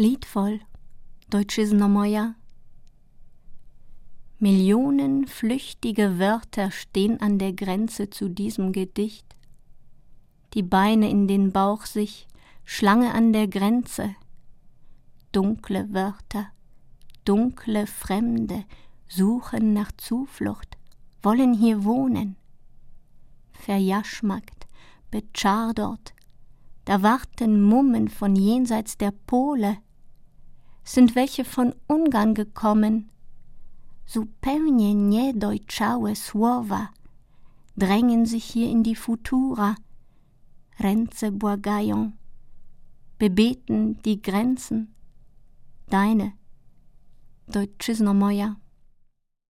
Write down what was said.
Liedvoll, Deutschizno moja. Millionen flüchtige Wörter stehen an der Grenze zu diesem Gedicht. Die Beine in den Bauch sich, Schlange an der Grenze. Dunkle Wörter, dunkle Fremde suchen nach Zuflucht, wollen hier wohnen. Verjaschmackt, betschardort, da warten Mummen von jenseits der Pole, sind welche von Ungarn gekommen, zupełnie niedojczałe słowa. Drängen sich hier in die Futura, Ręce błagają, bebeten die Grenzen, deine, Deutschizno moja.